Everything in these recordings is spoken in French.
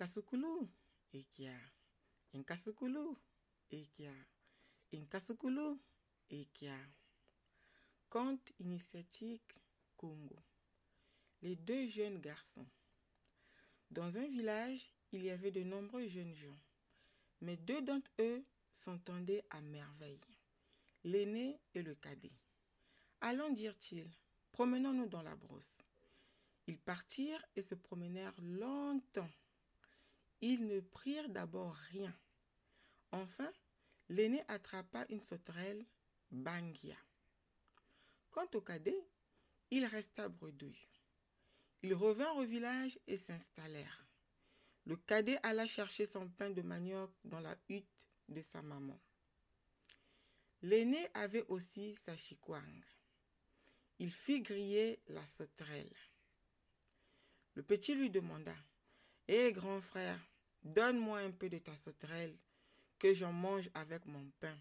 Inkasukulu, Ekia. Inkasukulu, Ekia. Inkasukulu, Ekia. Conte initiatique Congo. Les deux jeunes garçons. Dans un village, il y avait de nombreux jeunes gens, mais deux d'entre eux s'entendaient à merveille, l'aîné et le cadet. Allons, dirent-ils, promenons-nous dans la brosse. Ils partirent et se promenèrent longtemps. Ils ne prirent d'abord rien. Enfin, l'aîné attrapa une sauterelle, Bangia. Quant au cadet, il resta bredouille. Ils revinrent au village et s'installèrent. Le cadet alla chercher son pain de manioc dans la hutte de sa maman. L'aîné avait aussi sa chikwang. Il fit griller la sauterelle. Le petit lui demanda Hé grand frère, donne-moi un peu de ta sauterelle, que j'en mange avec mon pain.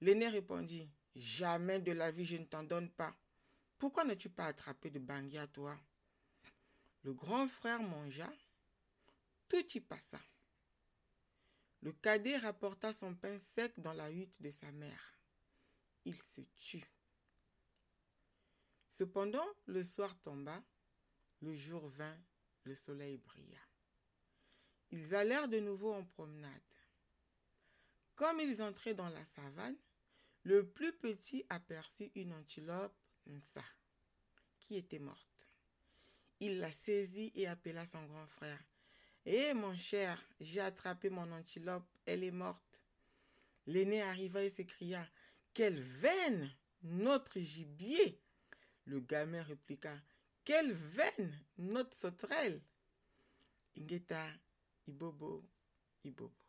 L'aîné répondit Jamais de la vie je ne t'en donne pas. Pourquoi n'as-tu pas attrapé de bangia, toi? Le grand frère mangea, tout y passa. Le cadet rapporta son pain sec dans la hutte de sa mère. Il se tut. Cependant, le soir tomba, le jour vint, le soleil brilla. Ils allèrent de nouveau en promenade. Comme ils entraient dans la savane, le plus petit aperçut une antilope Nsa, qui était morte. Il la saisit et appela son grand frère. Eh mon cher, j'ai attrapé mon antilope, elle est morte. L'aîné arriva et s'écria Quelle veine Notre gibier Le gamin répliqua Quelle veine Notre sauterelle Ibobo, Ibobo.